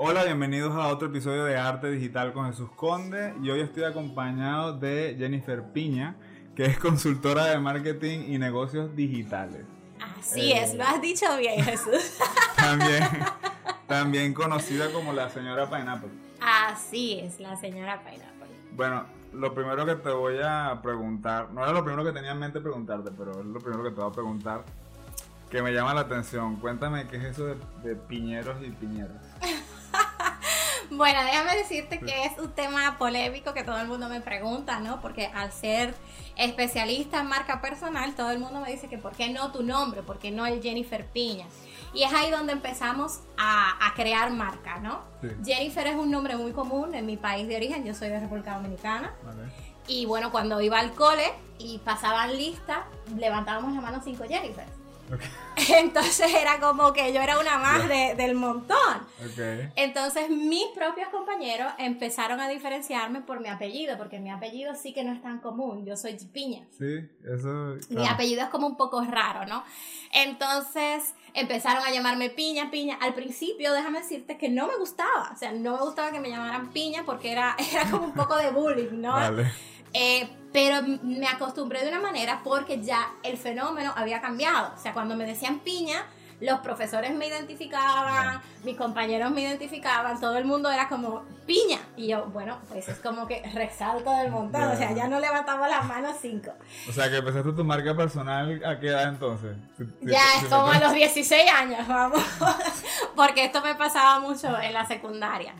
Hola, bienvenidos a otro episodio de Arte Digital con Jesús Conde y hoy estoy acompañado de Jennifer Piña, que es consultora de marketing y negocios digitales. Así es, lo has dicho bien Jesús. También, también conocida como la señora Pineapple. Así es, la señora Pineapple. Bueno, lo primero que te voy a preguntar, no era lo primero que tenía en mente preguntarte, pero es lo primero que te voy a preguntar, que me llama la atención. Cuéntame qué es eso de, de piñeros y piñeros. Bueno, déjame decirte que es un tema polémico que todo el mundo me pregunta, ¿no? Porque al ser especialista en marca personal, todo el mundo me dice que ¿por qué no tu nombre? ¿Por qué no el Jennifer Piña? Y es ahí donde empezamos a, crear marca, ¿no? Jennifer es un nombre muy común en mi país de origen, yo soy de República Dominicana. Y bueno, cuando iba al cole y pasaban lista, levantábamos la mano cinco Jennifer. Entonces era como que yo era una más del montón. Entonces mis propios compañeros empezaron a diferenciarme por mi apellido, porque mi apellido sí que no es tan común, yo soy Piña. Sí, eso... Mi apellido es como un poco raro, ¿no? Entonces empezaron a llamarme Piña, Piña. Al principio, déjame decirte que no me gustaba, o sea, no me gustaba que me llamaran Piña porque era, era como un poco de bullying, ¿no? Vale. Eh, pero me acostumbré de una manera porque ya el fenómeno había cambiado. O sea, cuando me decían piña, los profesores me identificaban, mis compañeros me identificaban, todo el mundo era como piña. Y yo, bueno, pues es como que resalto del montón. O sea, ya no levantamos las manos cinco. O sea, que empezaste tu marca personal a qué edad entonces? Ya, es como a los 16 años, vamos. Porque esto me pasaba mucho en la secundaria.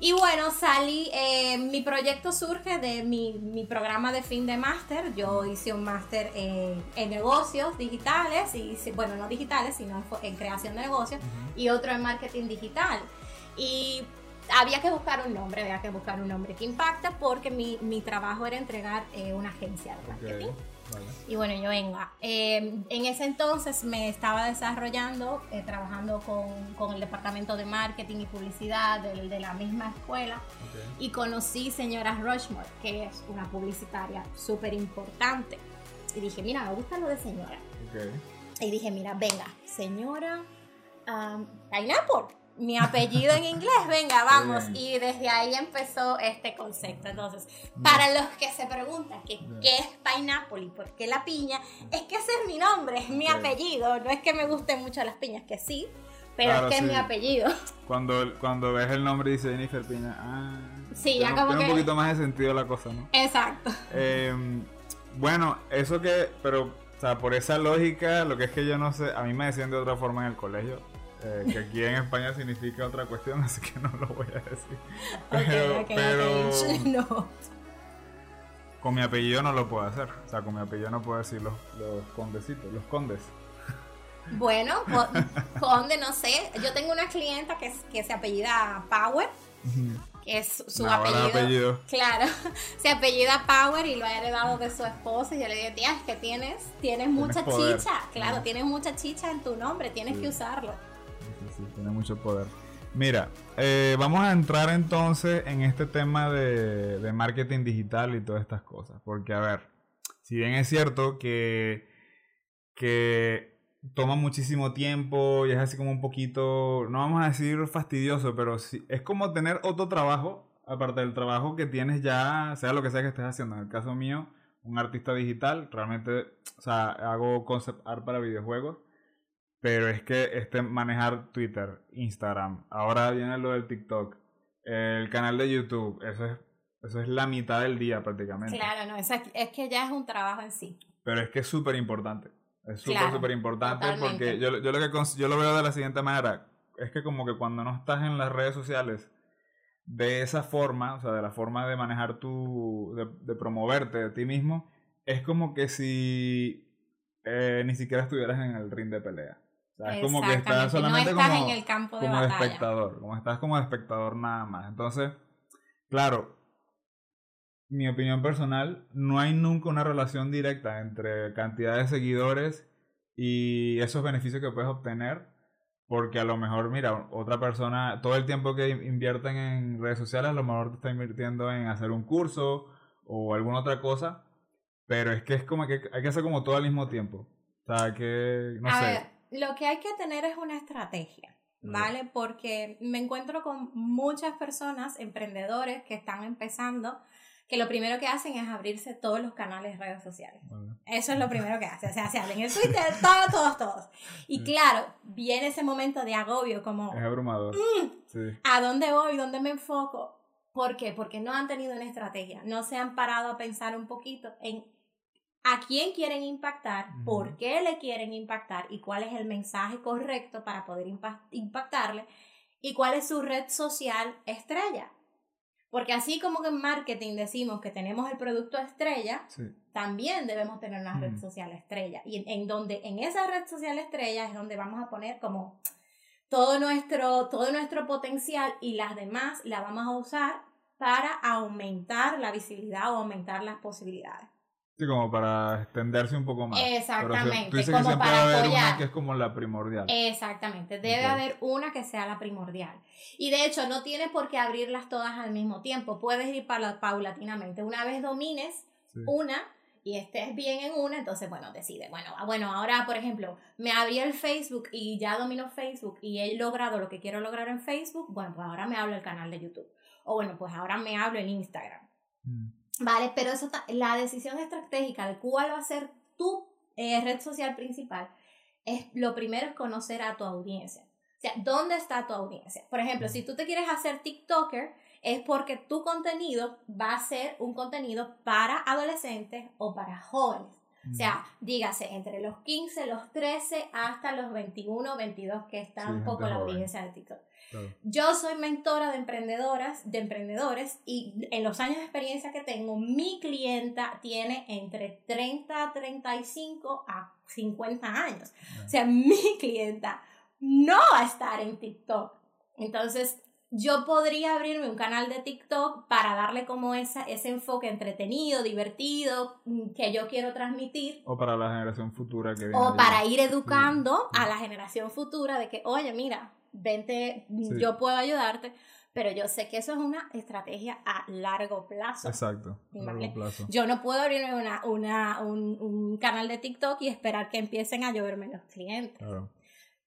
Y bueno, salí, eh, mi proyecto surge de mi, programa de fin de máster. Yo hice un máster en, negocios digitales, y bueno, no digitales, sino en, creación de negocios, y otro en marketing digital. Y había que buscar un nombre, había que buscar un nombre que impacta, porque mi, trabajo era entregar eh, una agencia de marketing. Y bueno, yo venga. Eh, en ese entonces me estaba desarrollando, eh, trabajando con, el departamento de marketing y publicidad de, la misma escuela. Y conocí señora Rushmore, que es una publicitaria súper importante. Y dije, mira, me gusta lo de señora. Y dije, mira, venga, señora um, Pineapple mi apellido en inglés, venga, vamos. Y desde ahí empezó este concepto. Entonces, para los que se preguntan que, qué es pineapple y por qué la piña, es que ese es mi nombre, es mi apellido. No es que me gusten mucho las piñas, que sí, pero es que es mi apellido. Cuando, cuando ves el nombre dice Jennifer Piña, ah. Sí, ya como tiene un poquito más de sentido la cosa, ¿no? Exacto. Em, bueno, eso que, pero, o sea, por esa lógica, lo que es que yo no sé, a mí me decían de otra forma en el colegio eh, que aquí en España significa otra cuestión, así que no lo voy a decir. Pero, pero no. con mi apellido no lo puedo hacer. O sea, con mi apellido no puedo decir los, los condecitos, los condes. Bueno, conde, no sé. Yo tengo una clienta que, que se apellida Power. Que es su apellido, Claro, se apellida Power y lo ha heredado de su esposa. Y yo le dije, tía, es que tienes, tienes mucha chicha. Claro, tienes mucha chicha en tu nombre, tienes que usarlo sí, tiene mucho poder. Mira, eh, vamos a entrar entonces en este tema de, marketing digital y todas estas cosas. Porque, a ver, si bien es cierto que, que toma muchísimo tiempo y es así como un poquito, no vamos a decir fastidioso, pero sí, es como tener otro trabajo, aparte del trabajo que tienes ya, sea lo que sea que estés haciendo. En el caso mío, un artista digital, realmente, o sea, hago concept art para videojuegos pero es que este manejar Twitter, Instagram, ahora viene lo del TikTok, el canal de YouTube, eso es, eso es la mitad del día prácticamente. Claro, no, es, es que ya es un trabajo en sí. Pero es que es súper importante. Es súper, súper importante porque yo, yo, lo que, yo lo veo de la siguiente manera. Es que como que cuando no estás en las redes sociales de esa forma, o sea, de la forma de manejar tu, de, de promoverte de ti mismo, es como que si eh, ni siquiera estuvieras en el ring de pelea. O sea, es como que estás solamente como, en el campo de como espectador, como estás como espectador nada más. Entonces, claro, mi opinión personal, no hay nunca una relación directa entre cantidad de seguidores y esos beneficios que puedes obtener, porque a lo mejor, mira, otra persona, todo el tiempo que invierten en redes sociales, a lo mejor te está invirtiendo en hacer un curso o alguna otra cosa, pero es que es como que hay que hacer como todo al mismo tiempo. O sea, que, no sé lo que hay que tener es una estrategia. ¿vale? Porque me encuentro con muchas personas, emprendedores que están empezando, que lo primero que hacen es abrirse todos los canales de redes sociales. Eso es lo primero que hacen. O sea, se abren el Twitter, todos, todos, todos. Y claro, viene ese momento de agobio, como... Es abrumador. Mm, sí. ¿A dónde voy? ¿Dónde me enfoco? ¿Por qué? Porque no han tenido una estrategia. No se han parado a pensar un poquito en a quién quieren impactar, por qué le quieren impactar y cuál es el mensaje correcto para poder impactarle y cuál es su red social estrella. Porque así como que en marketing decimos que tenemos el producto estrella, también debemos tener una red social estrella. Y en, donde en esa red social estrella es donde vamos a poner como todo nuestro, todo nuestro potencial y las demás las vamos a usar para aumentar la visibilidad o aumentar las posibilidades. Sí, como para extenderse un poco más. Exactamente. tú dices como que para haber una que es como la primordial. Exactamente. Debe haber una que sea la primordial. Y de hecho, no tienes por qué abrirlas todas al mismo tiempo. Puedes ir paulatinamente. Una vez domines una y estés bien en una, entonces, bueno, decide. Bueno, ah, bueno, ahora, por ejemplo, me abrí el Facebook y ya domino Facebook y he logrado lo que quiero lograr en Facebook. Bueno, pues ahora me hablo el canal de YouTube. O bueno, pues ahora me hablo en Instagram. Mm. Vale, pero eso la decisión estratégica de cuál va a ser tu eh, red social principal es lo primero es conocer a tu audiencia. O sea, ¿dónde está tu audiencia? Por ejemplo, si tú te quieres hacer TikToker, es porque tu contenido va a ser un contenido para adolescentes o para jóvenes. O sea, dígase, entre los 15, los 13 hasta los 21, 22, que está un poco la audiencia de TikTok. Yo soy mentora de emprendedoras, de emprendedores y en los años de experiencia que tengo, mi clienta tiene entre 30, 35 a 50 años. O sea, mi clienta no va a estar en TikTok. Entonces, yo podría abrirme un canal de TikTok para darle como esa, ese enfoque entretenido, divertido, mm, que yo quiero transmitir. O para la generación futura que viene. O para ir educando a la generación futura de que, oye, mira, vente, yo puedo ayudarte, pero yo sé que eso es una estrategia a largo plazo. Exacto, largo plazo. Yo no puedo abrirme una, una, un, un, canal de TikTok y esperar que empiecen a lloverme los clientes.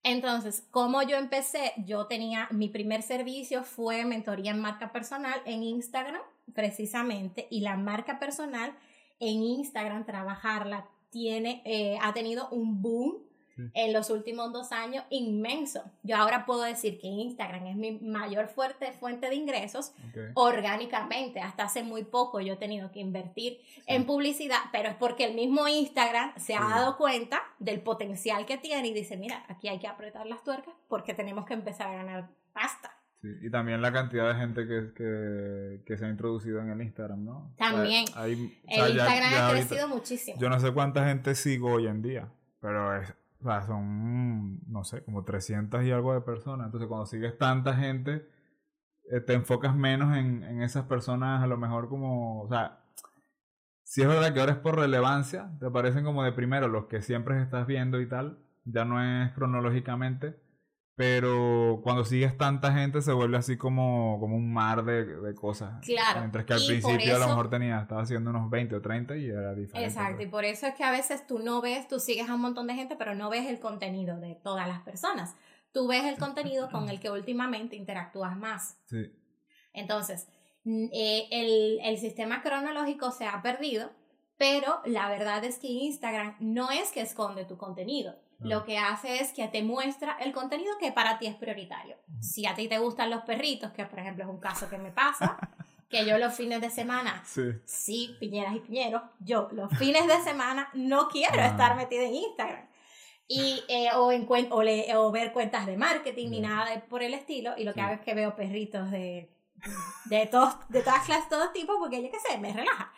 Entonces, como yo empecé, yo tenía, mi primer servicio fue mentoría en marca personal en Instagram, precisamente, y la marca personal en Instagram, trabajarla, tiene, eh, ha tenido un boom en los últimos dos años inmenso. Yo ahora puedo decir que Instagram es mi mayor fuerte fuente de ingresos orgánicamente. Hasta hace muy poco yo he tenido que invertir en publicidad, pero es porque el mismo Instagram se ha dado cuenta del potencial que tiene y dice, mira, aquí hay que apretar las tuercas porque tenemos que empezar a ganar pasta. Sí, y también la cantidad de gente que, que, que, se ha introducido en el Instagram, ¿no? También. el Instagram ha crecido muchísimo. Yo no sé cuánta gente sigo hoy en día, pero es o sea, son, no sé, como 300 y algo de personas. Entonces, cuando sigues tanta gente, eh, te enfocas menos en, en, esas personas, a lo mejor como, o sea, si es verdad que ahora es por relevancia, te aparecen como de primero los que siempre estás viendo y tal, ya no es cronológicamente, pero cuando sigues tanta gente se vuelve así como, como un mar de, de cosas. Claro. Mientras que al principio a lo mejor tenía, estaba haciendo unos 20 o 30 y era diferente. Exacto, pues. y por eso es que a veces tú no ves, tú sigues a un montón de gente, pero no ves el contenido de todas las personas. Tú ves el contenido con el que últimamente interactúas más. Sí. Entonces, eh, el, el sistema cronológico se ha perdido, pero la verdad es que Instagram no es que esconde tu contenido lo que hace es que te muestra el contenido que para ti es prioritario. Si a ti te gustan los perritos, que por ejemplo es un caso que me pasa, que yo los fines de semana, sí, piñeras y piñeros, yo los fines de semana no quiero ah. estar metida en Instagram. Y, eh, o, en, o, o, ver cuentas de marketing ni nada por el estilo, y lo que hago es que veo perritos de, de, todos, de todas clases, todo tipo, porque yo qué sé, me relaja.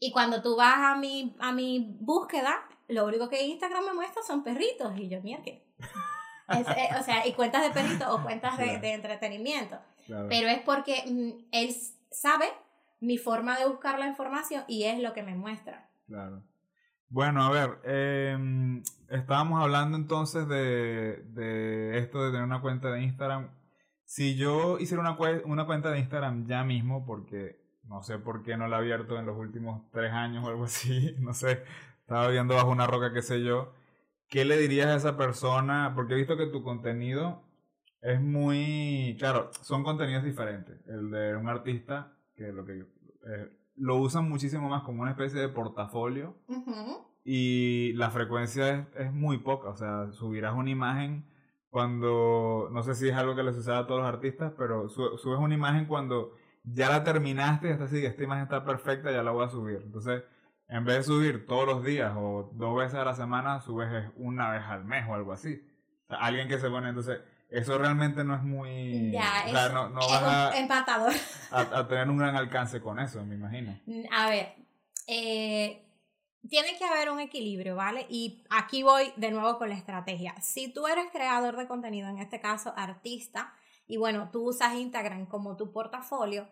Y cuando tú vas a mi, a mi búsqueda, lo único que Instagram me muestra son perritos y yo, mierda. Eh, o sea, y cuentas de perritos o cuentas de, de, entretenimiento. Pero es porque mm, él sabe mi forma de buscar la información y es lo que me muestra. Claro. Bueno, a ver, em, estábamos hablando entonces de, de, esto de tener una cuenta de Instagram. Si yo hiciera una, una cuenta de Instagram ya mismo, porque no sé por qué no la he abierto en los últimos tres años o algo así, no sé, estaba viendo bajo una roca, qué sé yo. ¿Qué le dirías a esa persona? Porque he visto que tu contenido es muy, claro, son contenidos diferentes. El de un artista, que lo que eh, lo usan muchísimo más como una especie de portafolio y la frecuencia es, es muy poca. O sea, subirás una imagen cuando, no sé si es algo que les sucede a todos los artistas, pero su- subes una imagen cuando ya la terminaste y estás así, esta imagen está perfecta, ya la voy a subir. Entonces, en vez de subir todos los días o dos veces a la semana, subes es una vez al mes o algo así. O sea, alguien que se pone, entonces, eso realmente no es muy... Ya, o sea, es, no, no es vas a, empatador. a- a tener un gran alcance con eso, me imagino. A ver, eh, tiene que haber un equilibrio, ¿vale? Y aquí voy de nuevo con la estrategia. Si tú eres creador de contenido, en este caso artista, y bueno, tú usas Instagram como tu portafolio,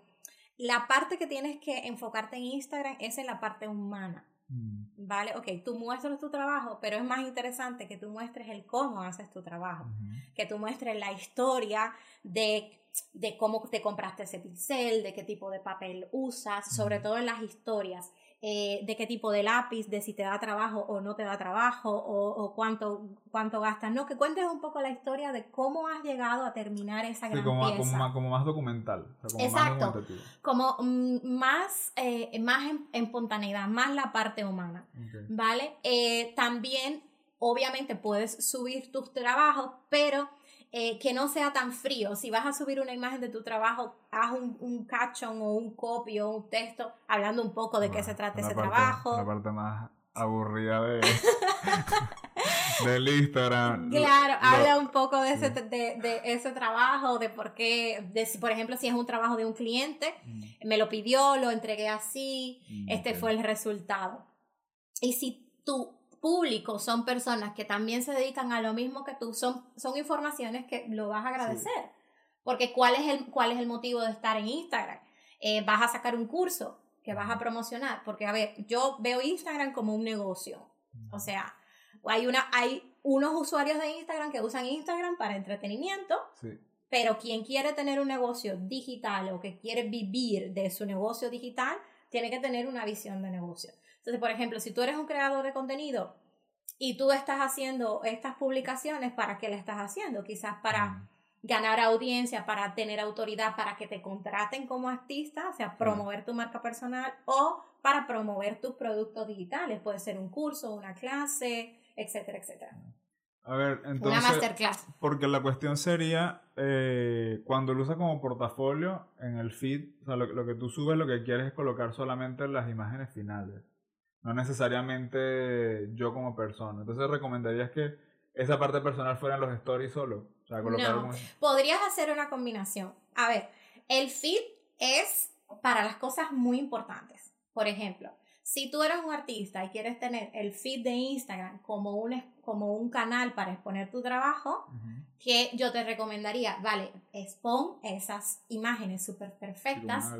la parte que tienes que enfocarte en Instagram es en la parte humana. Mm, ¿Vale? Ok, tú muestras tu trabajo, pero es más interesante que tú muestres el cómo haces tu trabajo que tú muestres la historia de, de cómo te compraste ese pincel, de qué tipo de papel usas, sobre todo en las historias, eh, de qué tipo de lápiz, de si te da trabajo o no te da trabajo, o, o cuánto, cuánto gastas. No, que cuentes un poco la historia de cómo has llegado a terminar esa Sí, gran como, pieza. como, más, como más documental. o sea, como Exacto. Más. Como mm, más, eh, más en, en espontaneidad, más la parte humana. ¿vale? Eh, también, obviamente, puedes subir tus trabajos, pero eh, que no sea tan frío. Si vas a subir una imagen de tu trabajo, haz un, un caption o un copy o un texto hablando un poco de qué Bueno, se trata ese parte- trabajo. La parte más aburrida de, del Instagram. Claro, Lo- habla un poco de ese, sí. de, de ese trabajo, de por qué, de si, por ejemplo, si es un trabajo de un cliente, Mm, me lo pidió, lo entregué así, mm, este ok. fue el resultado. Y si tu público son personas que también se dedican a lo mismo que tú, son, son informaciones que lo vas a agradecer. Porque ¿cuál es, el, ¿cuál es el motivo de estar en Instagram? Eh, vas a sacar un curso que vas a promocionar. Porque, a ver, yo veo Instagram como un negocio. O sea, hay, una, hay unos usuarios de Instagram que usan Instagram para entretenimiento, Sí. pero quien quiere tener un negocio digital o que quiere vivir de su negocio digital, tiene que tener una visión de negocio. Entonces, por ejemplo, si tú eres un creador de contenido y tú estás haciendo estas publicaciones, ¿para qué le estás haciendo? Quizás para Mm, ganar audiencia, para tener autoridad, para que te contraten como artista, o sea, promover tu marca personal o para promover tus productos digitales. Puede ser un curso, una clase, etcétera, etcétera. A ver, una masterclass. Porque la cuestión sería, eh, cuando lo usas como portafolio en el feed, o sea, lo, lo que tú subes, lo que quieres es colocar solamente las imágenes finales. No necesariamente yo como persona. Entonces recomendarías que esa parte personal fuera en los stories solo. O sea, colocar No. Podrías hacer una combinación. A ver, el feed es para las cosas muy importantes. Por ejemplo, si tú eres un artista y quieres tener el feed de Instagram como un, como un canal para exponer tu trabajo, que yo te recomendaría, vale, expon esas imágenes súper perfectas,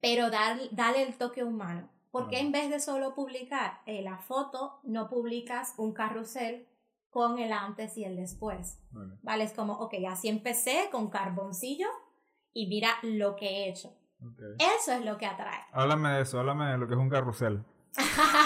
pero dar, dale el toque humano. Porque Claro. en vez de solo publicar eh, la foto, no publicas un carrusel con el antes y el después? Vale. ¿Vale? Es como, ok, así empecé con carboncillo y mira lo que he hecho. Eso es lo que atrae. Háblame de eso, háblame de lo que es un carrusel.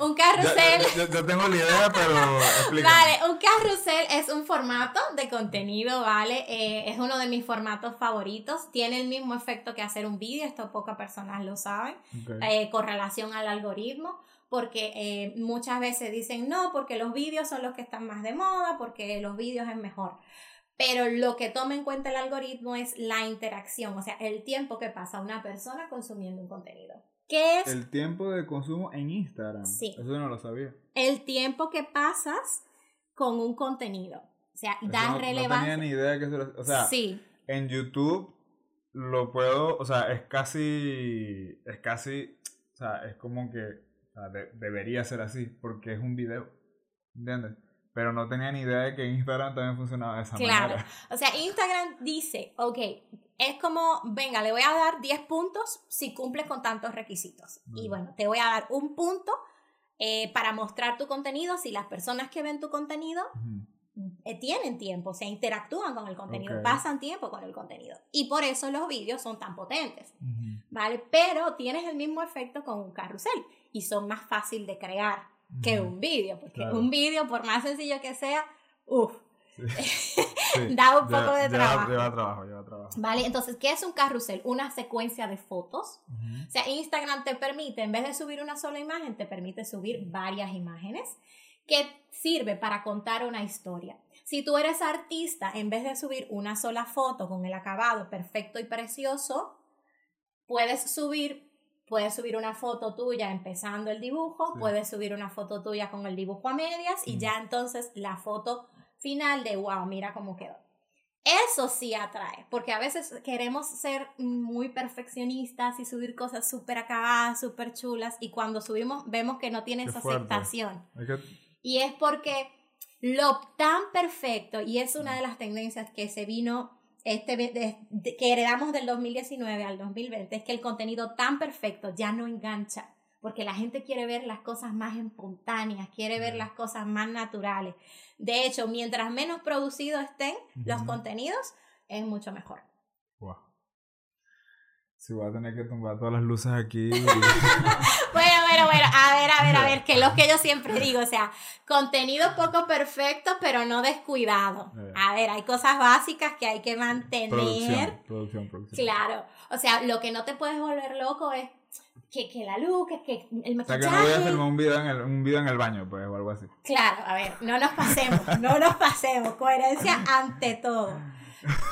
un carrusel. ya tengo la idea, pero explícame. Vale, un carrusel es un formato de contenido, ¿vale? Eh, es uno de mis formatos favoritos. Tiene el mismo efecto que hacer un vídeo, esto pocas personas lo saben, eh, con relación al algoritmo, porque eh, muchas veces dicen, no, porque los vídeos son los que están más de moda, porque los vídeos es mejor. Pero lo que toma en cuenta el algoritmo es la interacción, o sea, el tiempo que pasa una persona consumiendo un contenido. ¿Qué es El tiempo de consumo en Instagram. Sí. Eso no lo sabía. el tiempo que pasas con un contenido? O sea, Eso da no, no relevancia. tenía ni idea que eso era- O sea, sí, en YouTube lo puedo, o sea, es casi, es casi, o sea, es como que, o sea, de- debería ser así, porque es un video, ¿entiendes? Pero no tenía ni idea de que Instagram también funcionaba de esa Claro. manera. O sea, Instagram dice, ok, es como, venga, le voy a dar 10 puntos si cumple con tantos requisitos. Y Mm. bueno, te voy a dar un punto eh, para mostrar tu contenido si las personas que ven tu contenido eh, tienen tiempo, o sea, interactúan con el contenido, pasan tiempo con el contenido. Y por eso los vídeos son tan potentes. ¿vale? Pero tienes el mismo efecto con un carrusel y son más fácil de crear que un vídeo, porque Claro. un vídeo, por más sencillo que sea, uff, Sí. Sí. da un poco de Lleva- trabajo. Lleva trabajo, lleva trabajo. Vale, entonces, ¿qué es un carrusel? Una secuencia de fotos. Ujú. O sea, Instagram te permite, en vez de subir una sola imagen, te permite subir varias imágenes que sirve para contar una historia. Si tú eres artista, en vez de subir una sola foto con el acabado perfecto y precioso, puedes subir, puedes subir una foto tuya empezando el dibujo, Sí. puedes subir una foto tuya con el dibujo a medias y Mm. ya entonces la foto final de wow, mira cómo quedó. Eso sí atrae, porque a veces queremos ser muy perfeccionistas y subir cosas súper acabadas, súper chulas, y cuando subimos vemos que no tiene Qué esa fuerte. aceptación. Que- Y es porque lo tan perfecto, y es una de las tendencias que se vino, este, de- que heredamos del 2019 al 2020, es que el contenido tan perfecto ya no engancha, porque la gente quiere ver las cosas más espontáneas, quiere ver las cosas más naturales. De hecho, mientras menos producidos estén los contenidos, es mucho mejor. Wow. Sí, voy a tener que tumbar todas las luces aquí. Bueno, bueno, bueno, a ver, a ver, a ver, que es lo que yo siempre digo, o sea, contenido poco perfecto, pero no descuidado. Eh. A ver, hay cosas básicas que hay que mantener. producción, producción, producción. Claro, o sea, lo que no te puedes volver loco es que, que la luz, que, que el O sea, maquillaje. que no voy a filmar un video en el, un video en el baño, pues, o algo así. Claro, a ver, no nos pasemos, no nos pasemos, coherencia ante todo.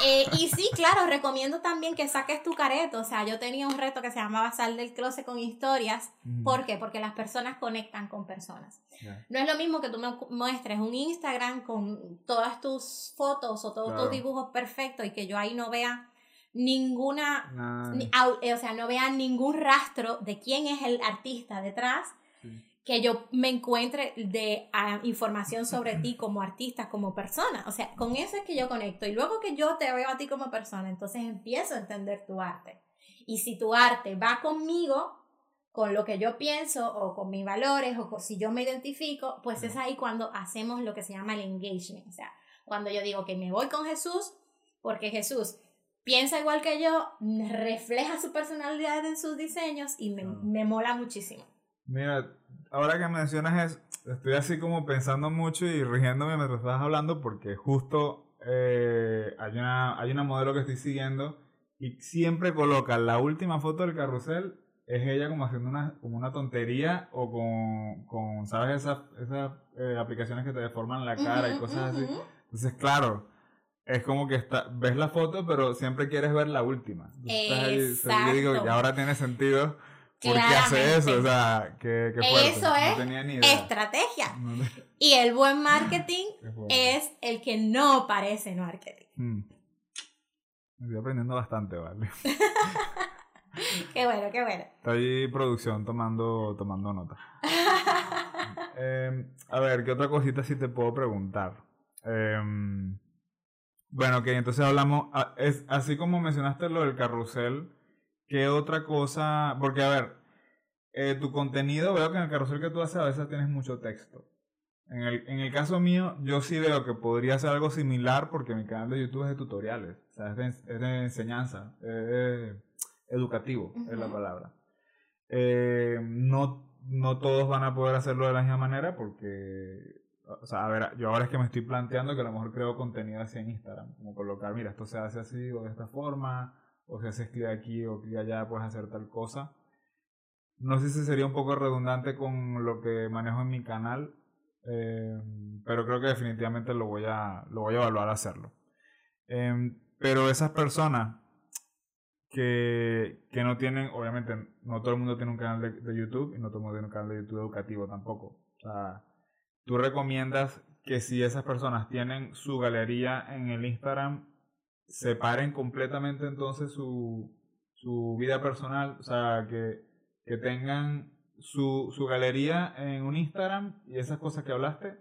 Eh, y sí, claro, recomiendo también que saques tu careto. O sea, yo tenía un reto que se llamaba Sal del closet con historias. ¿Por qué? Porque las personas conectan con personas. No es lo mismo que tú me muestres un Instagram con todas tus fotos o todos Claro. tus dibujos perfectos y que yo ahí no vea ninguna, Nada. ni- au- eh, o sea, no vea ningún rastro de quién es el artista detrás, Sí. que yo me encuentre de ah, información sobre ti como artista, como persona. O sea, con eso es que yo conecto. Y luego que yo te veo a ti como persona, entonces empiezo a entender tu arte. Y si tu arte va conmigo, con lo que yo pienso o con mis valores o con- si yo me identifico, pues es ahí cuando hacemos lo que se llama el engagement. O sea, cuando yo digo que me voy con Jesús, porque Jesús piensa igual que yo, refleja su personalidad en sus diseños y me, me mola muchísimo. Mira, ahora que mencionas eso, estoy así como pensando mucho y rigiéndome mientras estás hablando porque justo eh, hay, una, hay una modelo que estoy siguiendo y siempre coloca la última foto del carrusel, es ella como haciendo una, como una tontería o con, con ¿sabes? Esas, esas eh, aplicaciones que te deforman la cara y Ujú, cosas así. Entonces, claro, es como que está, ves la foto, pero siempre quieres ver la última. Entonces, estás ahí, o sea, yo digo, Exacto. y ahora tiene sentido por qué hace eso. O sea, que, que fuerte. Eso no es tenía ni idea. Estrategia. No te- Y el buen marketing qué es el que no parece marketing. Mm. Estoy aprendiendo bastante, vale. Qué bueno, qué bueno. Estoy producción tomando, tomando nota. Eh, a ver, ¿qué otra cosita sí te puedo preguntar? Eh, bueno, que entonces hablamos, a- es, así como mencionaste lo del carrusel, ¿qué otra cosa? Porque, a ver, eh, tu contenido, veo que en el carrusel que tú haces a veces tienes mucho texto. En el, en el caso mío, yo sí veo que podría ser algo similar porque mi canal de YouTube es de tutoriales, o sea, es de, es de enseñanza, es de- educativo, es la palabra. Eh, no, no todos van a poder hacerlo de la misma manera porque, o sea, a ver, yo ahora es que me estoy planteando que a lo mejor creo contenido en Instagram, como colocar, mira, esto se hace así o de esta forma, o si haces clic aquí o clic allá, puedes hacer tal cosa. No sé si sería un poco redundante con lo que manejo en mi canal, eh, pero creo que definitivamente lo voy a, lo voy a evaluar hacerlo. Em, pero esas personas que, que no tienen, obviamente, no todo el mundo tiene un canal de, de YouTube y no todo el mundo tiene un canal de YouTube educativo tampoco. O sea, tú recomiendas que si esas personas tienen su galería en el Instagram, separen completamente entonces su, su vida personal, o sea, que, que tengan su, su galería en un Instagram y esas cosas que hablaste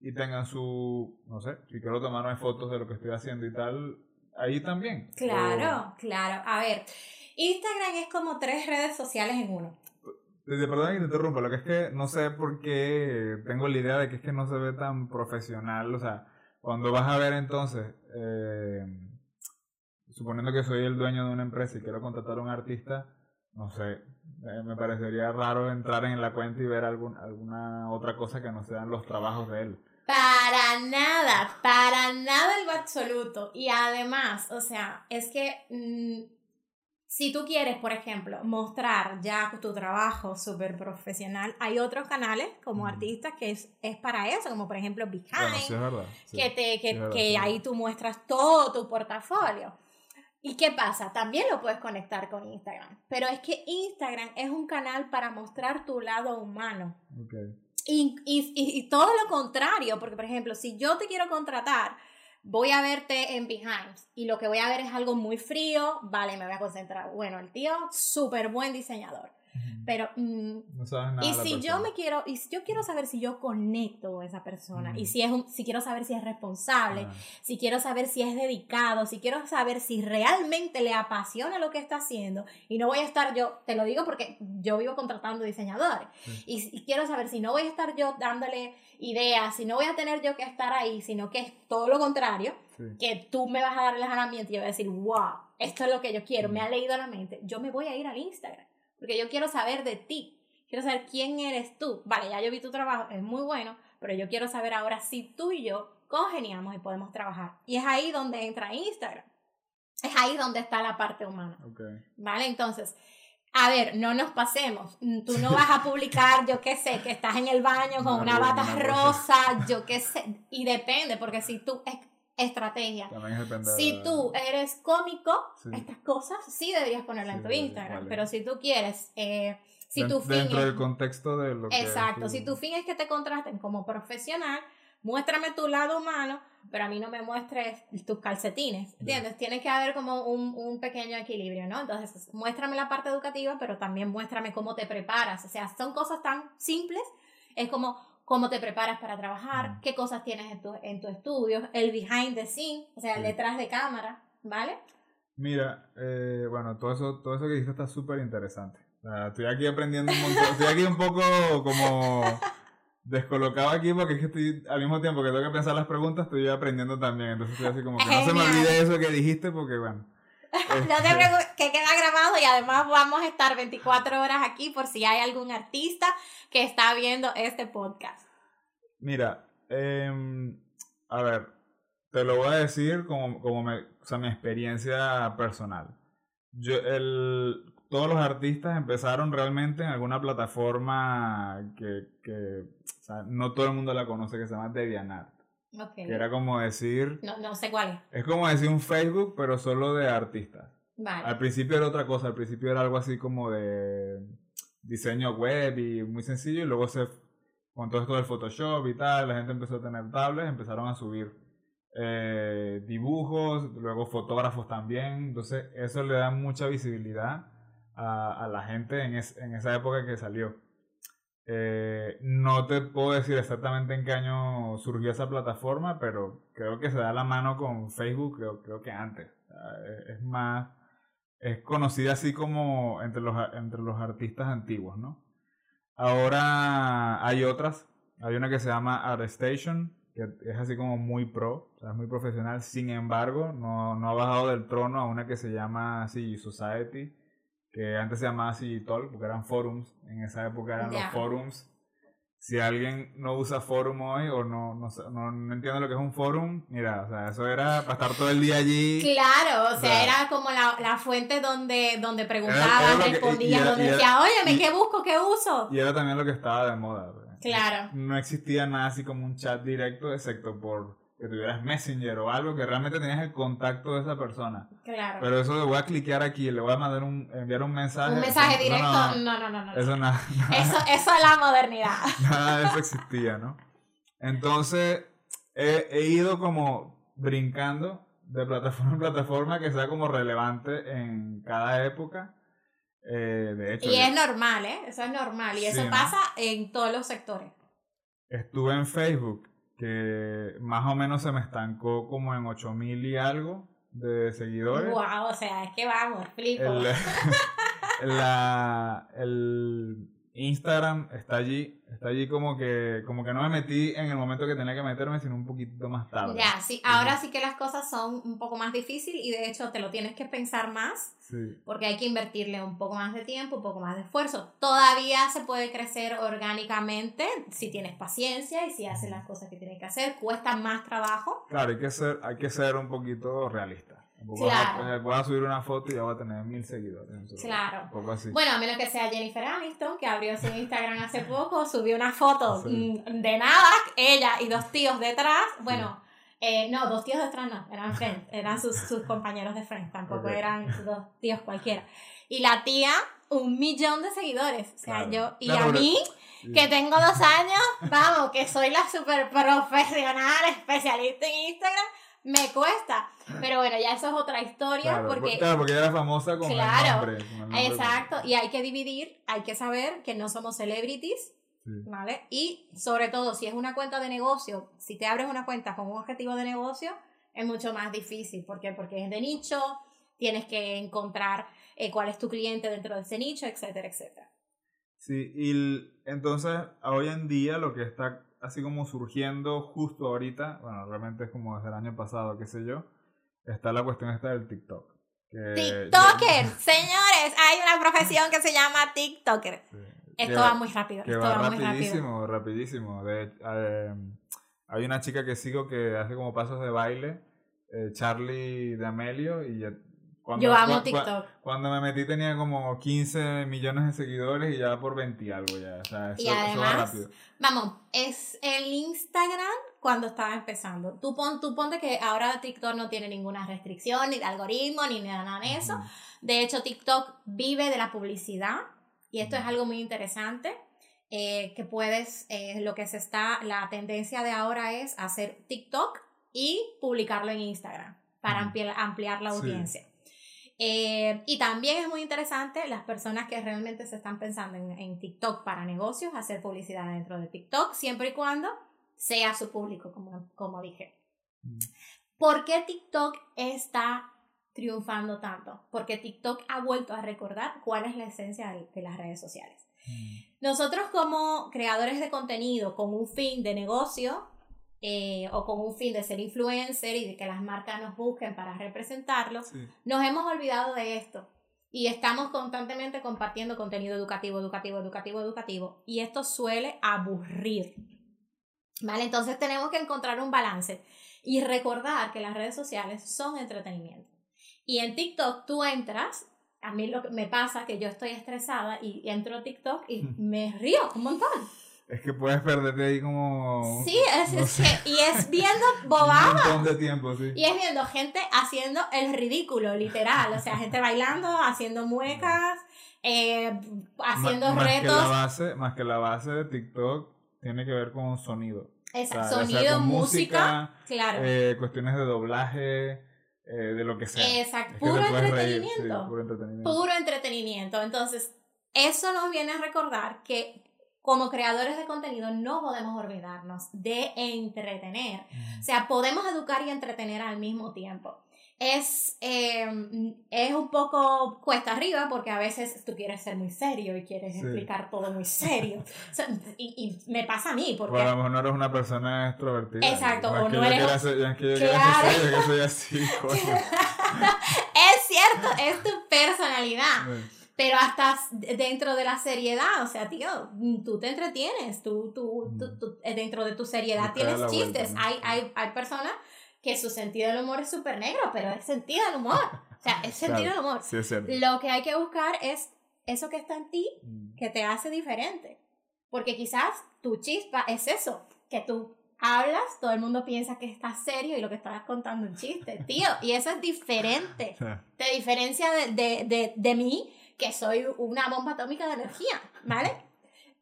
y tengan su, no sé, si quiero tomarme fotos de lo que estoy haciendo y tal, ahí también. Claro, claro. A ver, Instagram es como tres redes sociales en uno. Perdón que te interrumpa, lo que es que no sé por qué tengo la idea de que es que no se ve tan profesional. O sea, cuando vas a ver entonces, eh, suponiendo que soy el dueño de una empresa y quiero contratar a un artista, no sé, eh, me parecería raro entrar en la cuenta y ver alguna otra cosa que no sean los trabajos de él. Para nada, para nada lo absoluto. Y además, o sea, es que mm, si tú quieres, por ejemplo, mostrar ya tu trabajo súper profesional, hay otros canales como artistas que es, es, para eso, como por ejemplo Behind, que, te, que, que ahí tú muestras todo tu portafolio. ¿Y qué pasa? También lo puedes conectar con Instagram, pero es que Instagram es un canal para mostrar tu lado humano. Y, y, y, todo lo contrario, porque por ejemplo, si yo te quiero contratar voy a verte en Behind y lo que voy a ver es algo muy frío, vale, me voy a concentrar. Bueno, el tío, súper buen diseñador. Pero, mm, y si yo me quiero, y si yo quiero saber si yo conecto con esa persona, y si es un, si quiero saber si es responsable, si quiero saber si es dedicado, si quiero saber si realmente le apasiona lo que está haciendo, y no voy a estar yo, te lo digo porque yo vivo contratando diseñadores, y, quiero saber si no voy a estar yo dándole ideas, si no voy a tener yo que estar ahí, sino que es todo lo contrario, que tú me vas a dar el herramienta y yo voy a decir, wow, esto es lo que yo quiero, me ha leído la mente, yo me voy a ir al Instagram porque yo quiero saber de ti. Quiero saber quién eres tú. Vale, ya yo vi tu trabajo, es muy bueno, pero yo quiero saber ahora si tú y yo congeniamos y podemos trabajar. Y es ahí donde entra Instagram. Es ahí donde está la parte humana. Vale, entonces, a ver, no nos pasemos. Tú no vas a publicar, yo qué sé, que estás en el baño con una, bata rosa, yo qué sé. Y depende, porque si tú estrategia. Si tú eres cómico, estas cosas sí deberías ponerlas en tu Instagram, pero si tú quieres... Eh, si tu fin dentro del contexto de lo que Exacto, si tu fin es que te contrasten como profesional, muéstrame tu lado humano, pero a mí no me muestres tus calcetines, ¿entiendes? Tiene que haber como un, un, pequeño equilibrio, ¿no? Entonces, muéstrame la parte educativa, pero también muéstrame cómo te preparas, o sea, son cosas tan simples, es como, cómo te preparas para trabajar, qué cosas tienes en tu, en tu estudio, el behind the scene, o sea, detrás de cámara, ¿vale? Mira, eh, bueno, todo eso, todo eso que dijiste está súper interesante. estoy aquí aprendiendo un montón, estoy aquí un poco como descolocado aquí porque es que estoy, al mismo tiempo que tengo que pensar las preguntas, estoy aprendiendo también. Entonces estoy así como que no se me olvide eso que dijiste porque, bueno. no te este preocupes, que queda grabado y además vamos a estar 24 horas aquí por si hay algún artista que está viendo este podcast. Mira, em, a ver, te lo voy a decir como, como me, o sea, mi experiencia personal. Yo, el, todos los artistas empezaron realmente en alguna plataforma que, que o sea, no todo el mundo la conoce, que se llama DeviantArt. Que era como decir... No, no sé cuál es. Es como decir un Facebook, pero solo de artistas. Vale. Al principio era otra cosa, al principio era algo así como de diseño web y muy sencillo, y luego se, con todo esto del Photoshop y tal, la gente empezó a tener tablets, empezaron a subir eh, dibujos, luego fotógrafos también, entonces eso le da mucha visibilidad a, a la gente en, en, esa época que salió. Eh, no te puedo decir exactamente en qué año surgió esa plataforma, pero creo que se da la mano con Facebook, creo, creo que antes. es más es conocida así como entre los, entre los artistas antiguos, ¿no? Ahora hay otras, hay una que se llama ArtStation, que es así como muy pro, o sea, es muy profesional, sin embargo, no, no ha bajado del trono a una que se llama así Society, que antes se llamaba Talk, porque eran forums, en esa época eran los forums si alguien no usa forum hoy o no, no, no, entiende lo que es un forum, mira, o sea, eso era para estar todo el día allí. Claro, o sea, era como la, la, fuente donde, donde preguntabas, respondías, donde decías, oye, ¿qué busco, qué uso? Y era también lo que estaba de moda. Claro. No existía nada así como un chat directo, excepto por que tuvieras Messenger o algo que realmente tenías el contacto de esa persona. Claro. Pero eso le voy a cliquear aquí, le voy a mandar un, enviar un mensaje. Un mensaje directo, no, no, no. no, Eso nada. Eso, eso es la modernidad. Nada de eso existía, ¿no? Entonces, he, he, ido como brincando de plataforma en plataforma que sea como relevante en cada época. Eh, de hecho, y es normal, ¿eh? Eso es normal. Y eso pasa en todos los sectores. Estuve en Facebook que más o menos se me estancó como en 8000 y algo de seguidores. Wow, o sea, es que vamos, flipo. El, la, el, Instagram está allí, está allí como que, como que no me metí en el momento que tenía que meterme, sino un poquito más tarde. Ya, sí, ahora sí que las cosas son un poco más difíciles y de hecho te lo tienes que pensar más Sí. porque hay que invertirle un poco más de tiempo, un poco más de esfuerzo. Todavía se puede crecer orgánicamente si tienes paciencia y si haces las cosas que tienes que hacer. Cuesta más trabajo. Claro, hay que ser, hay que ser un poquito realista. Tampoco Claro. Voy a subir una foto y ya voy a tener mil seguidores. Claro. Poco así. Bueno, a menos que sea Jennifer Aniston, que abrió su Instagram hace poco, subió una foto Sí. mm, de nada, ella y dos tíos detrás. Bueno, eh, no, dos tíos detrás no, eran Friends, eran sus, sus compañeros de Friends, tampoco Ok. eran dos tíos cualquiera. Y la tía, un millón de seguidores. O sea, Claro. yo, y Claro, a mí, Sí. que tengo dos años, vamos, que soy la super profesional, especialista en Instagram, me cuesta. Pero bueno, ya eso es otra historia, Claro, porque claro, porque ella era famosa con Claro, el nombre. con el nombre. Exacto, y hay que dividir, hay que saber que no somos celebrities, Sí. ¿vale? Y sobre todo, si es una cuenta de negocio, si te abres una cuenta con un objetivo de negocio, es mucho más difícil. ¿Por qué? Porque es de nicho, tienes que encontrar eh, cuál es tu cliente dentro de ese nicho, etcétera, etcétera. Sí, y entonces hoy en día lo que está así como surgiendo justo ahorita, bueno, realmente es como desde el año pasado, qué sé yo, está la cuestión esta del TikTok. que- TikToker, señores, hay una profesión que se llama TikToker. Sí, Esto va muy rápido, Que esto va va muy rápido. rapidísimo, rapidísimo. De, eh, hay una chica que sigo que hace como pasos de baile, eh, Charlie de Amelio, y ya- cuando, Yo amo TikTok. Cuando me metí tenía como 15 millones de seguidores y ya por 20 y algo ya. O sea, eso, Y eso va además, rápido. Vamos, es el Instagram cuando estaba empezando. Tú, pon, tú ponte que ahora TikTok no tiene ninguna restricción, ni de algoritmo, ni nada de eso. De hecho, TikTok vive de la publicidad y esto es algo muy interesante. eh, que puedes, eh, lo que se está, la tendencia de ahora es hacer TikTok y publicarlo en Instagram para ampliar, ampliar la Sí. Eh, y también es muy interesante las personas que realmente se están pensando en, en TikTok para negocios, hacer publicidad dentro de TikTok, siempre y cuando sea su público, como, como dije. Mm. ¿Por qué TikTok está triunfando tanto? Porque TikTok ha vuelto a recordar cuál es la esencia de, de las redes sociales. Mm. Nosotros como creadores de contenido con un fin de negocio eh, o con un fin de ser influencer y de que las marcas nos busquen para representarlo, Sí. nos hemos olvidado de esto y estamos constantemente compartiendo contenido educativo, educativo, educativo, educativo y esto suele aburrir. ¿Vale? Entonces tenemos que encontrar un balance y recordar que las redes sociales son entretenimiento. Y en TikTok tú entras, a mí lo que me pasa que yo estoy estresada y entro a TikTok y me río un montón. Es que puedes perderte ahí como Sí, es, no es que, y es viendo un bobadas. montón de tiempo, sí. Y es viendo gente haciendo el ridículo, literal. O sea, gente bailando, haciendo muecas, eh, haciendo Ma- más Que la retos. base, más que la base de TikTok tiene que ver con sonido. Esa- O sea, ya sea sonido, música, claro. eh, cuestiones de doblaje, eh, de lo que sea. Exacto, Es que puro reír, entretenimiento. sí, puro entretenimiento. puro entretenimiento. Entonces, eso nos viene a recordar que como creadores de contenido no podemos olvidarnos de entretener. O sea, podemos educar y entretener al mismo tiempo. Es, eh, es un poco cuesta arriba porque a veces tú quieres ser muy serio y quieres Sí. explicar todo muy serio. O sea, y, y me pasa a mí porque... Bueno, a lo mejor no eres una persona extrovertida. Exacto, o no eres- es cierto, es tu personalidad. Sí. Pero hasta dentro de la seriedad, o sea, tío, tú te entretienes, tú, tú, tú- tú- eh, dentro de tu seriedad tienes la vuelta, chistes. ¿no? Hay, hay, hay personas que su sentido del humor es súper negro, pero es sentido del humor. O sea, es sentido Claro, del humor. Sí, es. Lo que hay que buscar es eso que está en ti Mm. que te hace diferente. Porque quizás tu chispa es eso, que tú hablas, todo el mundo piensa que estás serio y lo que estás contando es un chiste, tío. Y eso es diferente. Te diferencia de, de, de, de mí, que soy una bomba atómica de energía, ¿vale?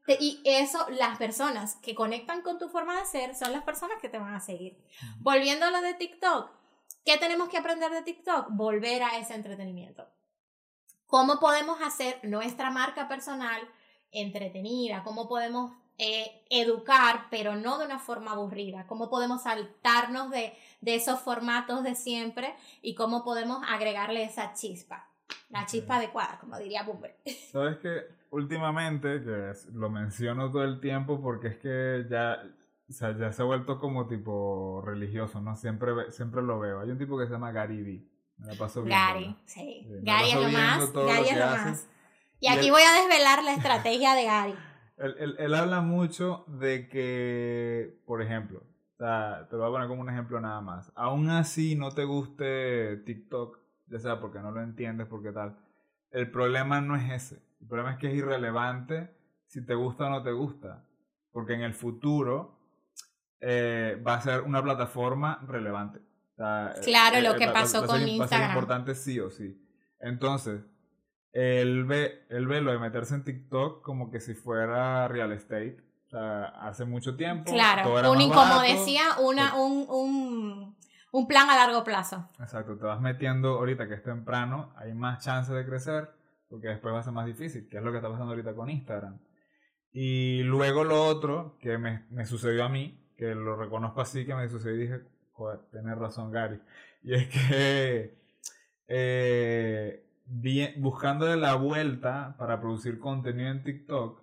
Y eso, las personas que conectan con tu forma de ser son las personas que te van a seguir. Volviendo a lo de TikTok, ¿qué tenemos que aprender de TikTok? Volver a ese entretenimiento. ¿Cómo podemos hacer nuestra marca personal entretenida? ¿Cómo podemos eh, educar, pero no de una forma aburrida? ¿Cómo podemos saltarnos de, de esos formatos de siempre y cómo podemos agregarle esa chispa? La chispa adecuada, como diría Bumble. Sabes que últimamente, que lo menciono todo el tiempo porque es que ya, o sea, ya se ha vuelto como tipo religioso, ¿no? Siempre, siempre lo veo. Hay un tipo que se llama Gary Vee. Me la paso viendo. Gary, sí. Gary es lo más. Gary es lo más. Y, aquí voy a desvelar la estrategia de Gary. Él, él, él, habla mucho de que, por ejemplo, o sea, te lo voy a poner como un ejemplo nada más. Aún así no te guste TikTok, ya sea porque no lo entiendes, porque tal. El problema no es ese. El problema es que es irrelevante si te gusta o no te gusta. Porque en el futuro eh, va a ser una plataforma relevante. claro, lo eh, que pasó con Instagram. Va a ser importante sí o sí. Entonces, él ve, él ve lo de meterse en TikTok como que si fuera real estate. O sea, hace mucho tiempo. Claro, un, como decía, una, un, un, un, plan a largo plazo. Exacto, te vas metiendo ahorita que es temprano, hay más chances de crecer, porque después va a ser más difícil, que es lo que está pasando ahorita con Instagram. Y luego lo otro que me, me sucedió a mí, que lo reconozco así, que me sucedió y dije, joder, tienes razón Gary. Y es que eh, bien, buscándole la vuelta para producir contenido en TikTok,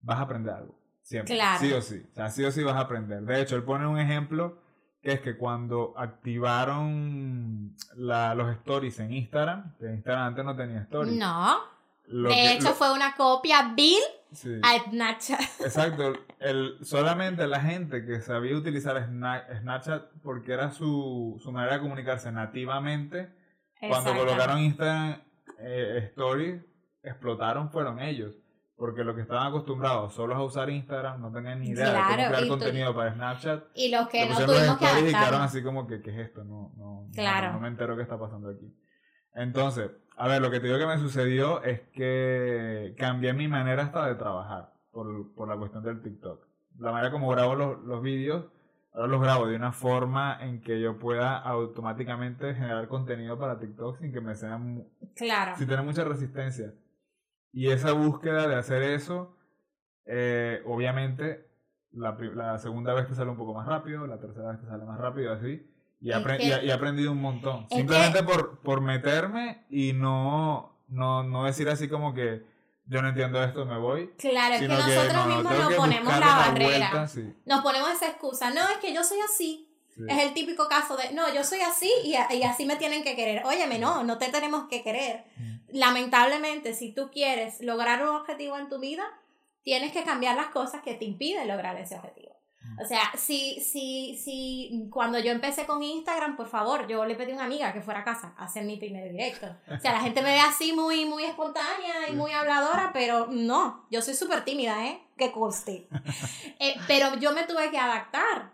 vas a aprender algo. Siempre. Sí o sí. O sea, sí o sí vas a aprender. De hecho, él pone un ejemplo que es que cuando activaron la, los stories en Instagram, que Instagram antes no tenía stories. No. de hecho, fue una copia Bill a Snapchat. Exacto. El, solamente la gente que sabía utilizar Snapchat porque era su, su manera de comunicarse nativamente, cuando colocaron Instagram eh, stories explotaron fueron ellos. Porque los que estaban acostumbrados solo a usar Instagram no tenían ni idea de cómo crear contenido para Snapchat. Y los que no tuvimos que y quedaron así como que, ¿qué es esto? No, no, no, me entero qué está pasando aquí. Entonces, a ver, lo que te digo que me sucedió es que cambié mi manera hasta de trabajar por, por la cuestión del TikTok. La manera como grabo los, los vídeos ahora los grabo de una forma en que yo pueda automáticamente generar contenido para TikTok sin que me sea claro sin tener mucha resistencia y esa búsqueda de hacer eso eh, obviamente la, la, segunda vez te sale un poco más rápido la tercera vez te sale más rápido así y, he aprendido un montón simplemente por, por meterme y no, no no decir así como que yo no entiendo esto, me voy. Claro, es que nosotros mismos nos ponemos la barrera. Nos ponemos esa excusa. No, es que yo soy así. Es el típico caso de, no, yo soy así y, y, así me tienen que querer. Óyeme, no, no te tenemos que querer. Mm. Lamentablemente, si tú quieres lograr un objetivo en tu vida, tienes que cambiar las cosas que te impiden lograr ese objetivo. O sea, si, si, si cuando yo empecé con Instagram, por favor, yo le pedí a una amiga que fuera a casa a hacer mi primer directo. O sea, la gente me ve así muy, muy espontánea y muy habladora, pero no, yo soy súper tímida, ¿eh? Que coste. Eh, pero yo me tuve que adaptar.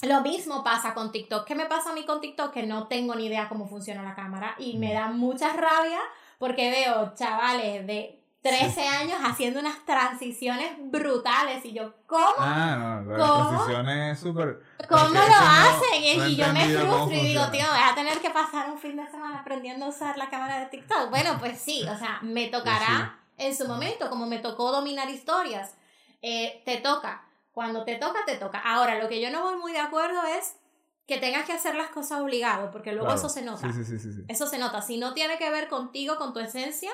Lo mismo pasa con TikTok. ¿Qué me pasa a mí con TikTok? Que no tengo ni idea cómo funciona la cámara y me da mucha rabia porque veo chavales de 13 años haciendo unas transiciones brutales y yo, ¿cómo? Ah, no, las transiciones súper... ¿Cómo lo hacen? y yo me frustro y digo, tío, voy a tener que pasar un fin de semana aprendiendo a usar la cámara de TikTok. Bueno, pues sí, o sea, me pues tocará en su momento, como me tocó dominar historias. Eh, te toca. Cuando te toca, te toca. Ahora, lo que yo no voy muy de acuerdo es que tengas que hacer las cosas obligado, porque luego eso se nota. Sí, sí, sí, eso se nota. Si no tiene que ver contigo, con tu esencia,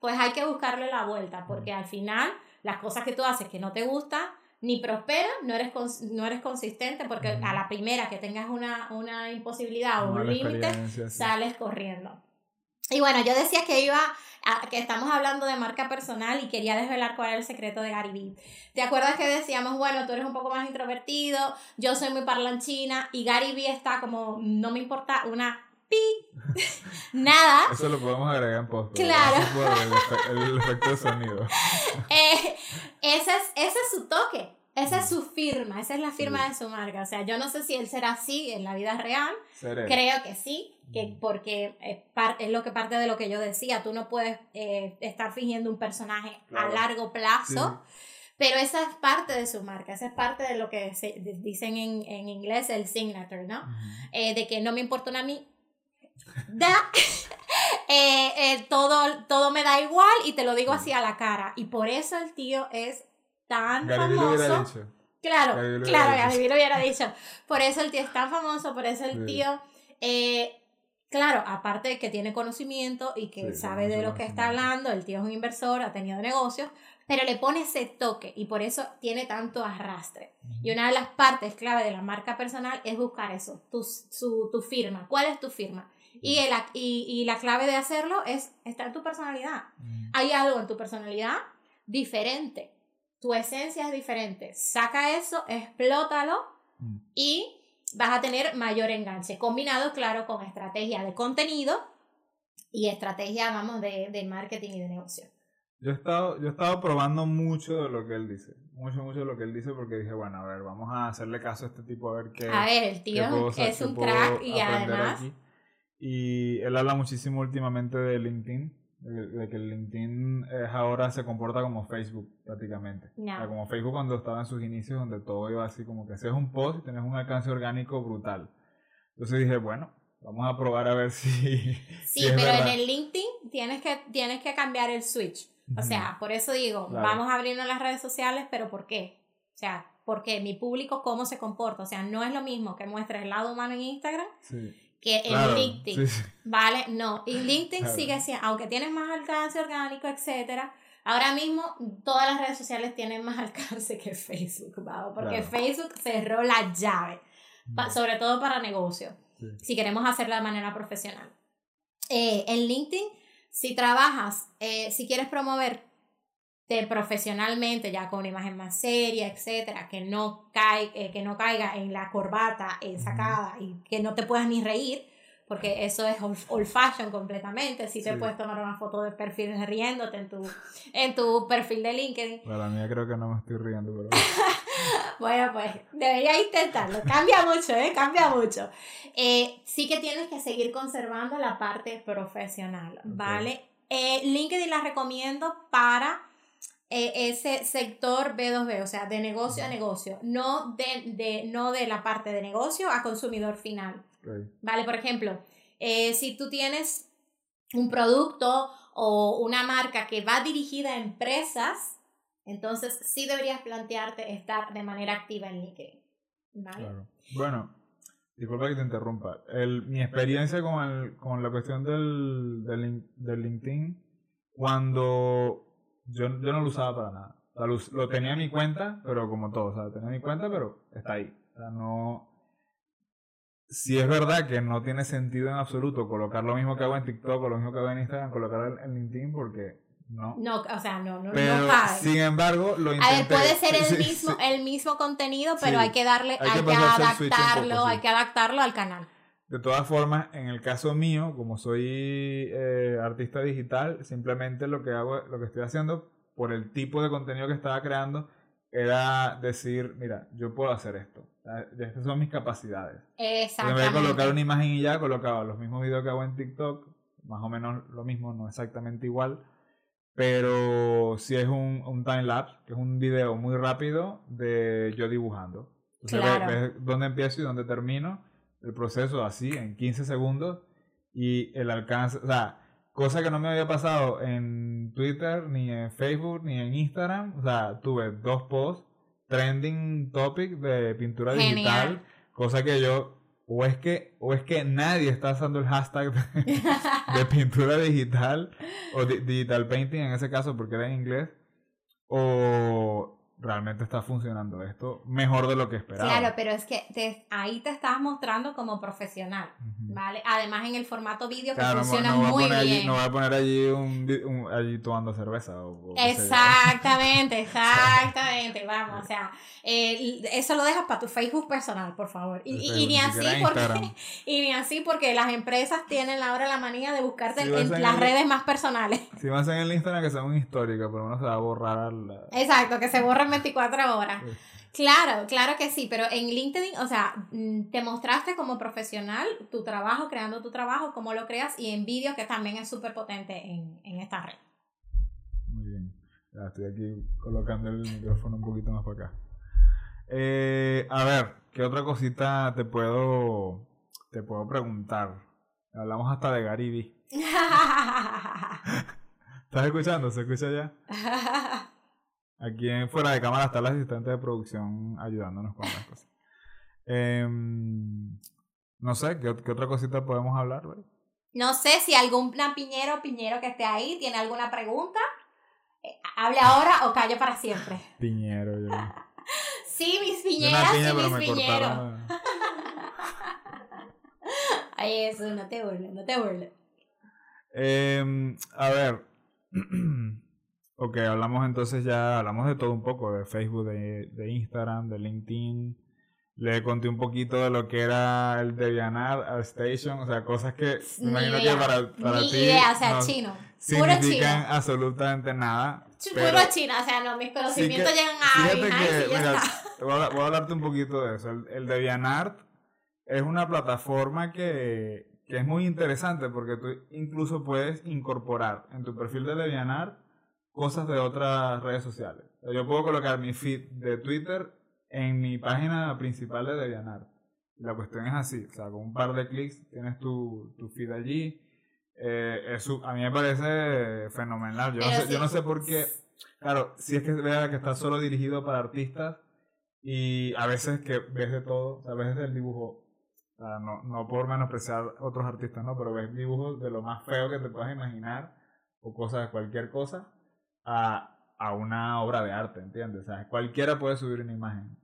pues hay que buscarle la vuelta, porque al final las cosas que tú haces que no te gustan, ni prosperan, no eres, no eres consistente, porque a la primera que tengas una, una imposibilidad o un límite, sales corriendo. Y bueno, yo decía que iba, a, que estamos hablando de marca personal y quería desvelar cuál era el secreto de Gary Vee. ¿Te acuerdas que decíamos, bueno, tú eres un poco más introvertido, yo soy muy parlanchina y Gary Vee está como, no me importa, una Nada. Eso lo podemos agregar en post. Claro. El, efecto de sonido. Eh, ese, es, ese es su toque. Esa es su firma, esa es la firma de su marca. O sea, yo no sé si él será así en la vida real. Creo que sí, que porque es, lo que parte de lo que yo decía. Tú no puedes eh, estar fingiendo un personaje a largo plazo. Pero esa es parte de su marca, esa es parte de lo que se, dicen en, en inglés el signature, ¿no? Eh, de que no me importa a mí da, eh, eh, todo, todo me da igual y te lo digo así a la cara. Y por eso el tío es tan famoso. Claro, claro, Gary lo hubiera dicho. Por eso el tío es tan famoso, por eso el tío... Eh, Claro, aparte de que tiene conocimiento y que Sí, sabe de lo que está hablando, el tío es un inversor, ha tenido negocios, pero le pone ese toque y por eso tiene tanto arrastre. Y una de las partes clave de la marca personal es buscar eso, tu, su- tu firma. ¿Cuál es tu firma? Y, el, y, y la clave de hacerlo es estar en tu personalidad. Hay algo en tu personalidad diferente. Tu esencia es diferente. Saca eso, explótalo Mm. y vas a tener mayor enganche. Combinado, claro, con estrategia de contenido y estrategia, vamos, de, de marketing y de negocio. Yo he, estado, yo he estado probando mucho de lo que él dice. Mucho, mucho de lo que él dice porque dije, bueno, a ver, vamos a hacerle caso a este tipo a ver qué, A ver, el tío puedo es, un crack y además... aquí. Y él habla muchísimo últimamente de LinkedIn, de, que el LinkedIn es ahora se comporta como Facebook prácticamente. No. O sea, como Facebook cuando estaba en sus inicios, donde todo iba así como que haces un post y tenés un alcance orgánico brutal. Entonces dije, bueno, vamos a probar a ver si... Sí, si es pero verdad. en el LinkedIn tienes que, tienes que cambiar el switch. O sea, por eso digo, Claro. vamos a abrirnos las redes sociales, pero ¿por qué? O sea, porque mi público cómo se comporta. O sea, no es lo mismo que muestres el lado humano en Instagram Sí, que claro, en LinkedIn. sí, sí. ¿Vale? No, y LinkedIn Claro. sigue siendo, aunque tienes más alcance orgánico, etcétera, ahora mismo todas las redes sociales tienen más alcance que Facebook, ¿vale? Porque Claro. Facebook cerró la llave, pa- sobre todo para negocios, Sí. si queremos hacerlo de manera profesional. Eh, en LinkedIn, si trabajas, eh, si quieres promoverte profesionalmente, ya con una imagen más seria, etcétera, que no, cae, eh, que no caiga en la corbata eh, sacada y que no te puedas ni reír, porque eso es old, old fashion completamente. Si te Sí. puedes tomar una foto de perfil riéndote en tu, en tu perfil de LinkedIn. Para la mía creo que no me estoy riendo, pero... Bueno, pues debería intentarlo. Cambia mucho, ¿eh? Cambia mucho. Eh, sí que tienes que seguir conservando la parte profesional, ¿vale? Eh, LinkedIn la recomiendo para eh, ese sector B2B, o sea, de negocio a negocio, no de, de, no de la parte de negocio a consumidor final. ¿Vale? Por ejemplo, eh, si tú tienes un producto o una marca que va dirigida a empresas, entonces sí deberías plantearte estar de manera activa en LinkedIn. ¿Vale? Claro. Bueno, disculpa que te interrumpa. El, mi experiencia con, el, con la cuestión del, del LinkedIn, cuando yo, yo no lo usaba para nada. O sea, lo, tenía en mi cuenta, pero como todo, o sea, tenía mi cuenta, pero está ahí. O sea, no... Si es verdad que no tiene sentido en absoluto colocar lo mismo que hago en TikTok o lo mismo que hago en Instagram, colocar en LinkedIn porque no. No, o sea, no, no, Pero, no cabe. sin embargo, lo intenté. a ver, puede ser el Sí, mismo, sí. el mismo contenido, pero Sí. hay que darle, Hay hay, que adaptarlo, poco, sí. hay que adaptarlo al canal. De todas formas, en el caso mío, como soy eh, artista digital, simplemente lo que hago, lo que estoy haciendo, por el tipo de contenido que estaba creando, era decir, mira, yo puedo hacer esto. Estas son mis capacidades. En vez de Exactamente. colocar una imagen y ya, colocaba los mismos videos que hago en TikTok, más o menos lo mismo, no exactamente igual, pero sí es un, un time lapse, que es un video muy rápido de yo dibujando. Entonces Claro. ves, ves dónde empiezo y dónde termino el proceso así, en 15 segundos, y el alcance, o sea, cosa que no me había pasado en Twitter, ni en Facebook, ni en Instagram, o sea, tuve dos posts, trending topic de pintura Genial. digital, cosa que yo, o es que, o es que nadie está usando el hashtag de, de pintura digital, o di- digital painting en ese caso, porque era en inglés, o realmente está funcionando esto mejor de lo que esperaba. Claro, pero es que te- ahí te estás mostrando como profesional. ¿vale? Además en el formato vídeo que Claro, no, funciona no a muy poner allí, bien. no voy a poner allí un, allí tomando cerveza o. Exactamente, exactamente, vamos, o sea, eh, eso lo dejas para tu Facebook personal, por favor. Y, y- y ni así porque, y ni así porque las empresas tienen ahora la manía de buscarte en vas en las el- redes más personales. Si me hacen el Instagram que sea un histórico, por lo menos se va a borrar la... Exacto, que se borren 24 horas. Sí. Claro, claro que sí, pero en LinkedIn, o sea, mm, te mostraste como profesional tu trabajo, creando tu trabajo, cómo lo creas, y en vídeo, que también es súper potente en, en esta red. Muy bien. Ya estoy aquí colocando el micrófono un poquito más para acá. Eh, a ver, ¿qué otra cosita te puedo, te puedo preguntar? Hablamos hasta de Gariby. ¿Estás escuchando? ¿Se escucha ya? Aquí en fuera de cámara está el asistente de producción ayudándonos con las cosas. Em, no sé, ¿qué, qué otra cosita podemos hablar? No sé si algún piñero o piñero que esté ahí tiene alguna pregunta. Eh, hable ahora o calle para siempre. Piñero, yo. sí, mis piñeras y mis piñeros. Ay, eso, no te burles, no te burles. Em, a ver. ok, hablamos entonces ya, hablamos de todo un poco, de Facebook, de, de Instagram, de LinkedIn. Le conté un poquito de lo que era el Debianar Station, o sea, cosas que me imagino que para, para Ni idea, o sea, chino. Puro chino. absolutamente nada. Puro chino, o sea, no, mis conocimientos llegan a Fíjate que, mira, voy, a, voy, a, hablarte un poquito de eso. El, el DeviantArt es una plataforma que, que es muy interesante porque tú incluso puedes incorporar en tu perfil de DeviantArt cosas de otras redes sociales. Yo puedo colocar mi feed de Twitter en mi página principal de DeviantArt. La cuestión es así, o sea, con un par de clics tienes tu, tu feed allí. Eh, eso, a mí me parece fenomenal. Yo no, sé, yo no sé por qué. Claro, si es que vea que está solo dirigido para artistas y a veces que ves de todo, a veces del dibujo, no, no por menospreciar otros artistas, ¿no? Pero ves dibujos de lo más feo que te puedas imaginar o cosas de cualquier cosa a, a una obra de arte, ¿entiendes? O sea, cualquiera puede subir una imagen.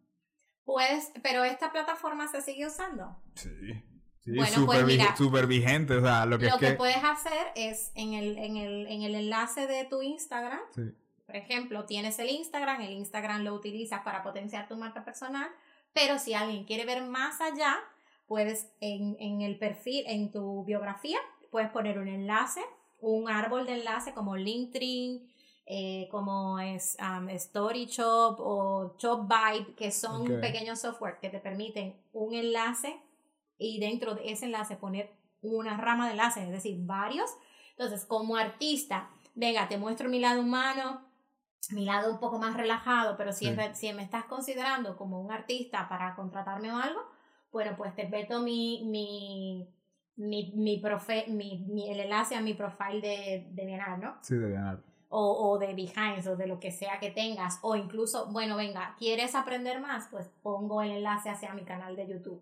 Pues, pero esta plataforma se sigue usando. Sí. Sí, bueno, super, pues super vigente, o sea, lo que Lo que, puedes hacer es en el, en, el, en el enlace de tu Instagram, sí. por ejemplo, tienes el Instagram, el Instagram lo utilizas para potenciar tu marca personal, pero si alguien quiere ver más allá, puedes en, en el perfil, en tu biografía, puedes poner un enlace, un árbol de enlace como LinkedIn, eh, como es um, Story Shop o Shop Vibe, que son pequeños software que te permiten un enlace y dentro de ese enlace poner una rama de enlaces, es decir, varios. Entonces, como artista, venga, te muestro mi lado humano, mi lado un poco más relajado, pero si, si me estás considerando como un artista para contratarme o algo, bueno, pues te meto mi, mi, mi, mi, profe, mi, mi el enlace a mi profile de, de Bienar, ¿no? Sí, de Bienar o, o de Behance o de lo que sea que tengas, o incluso, bueno, venga, ¿quieres aprender más? Pues pongo el enlace hacia mi canal de YouTube.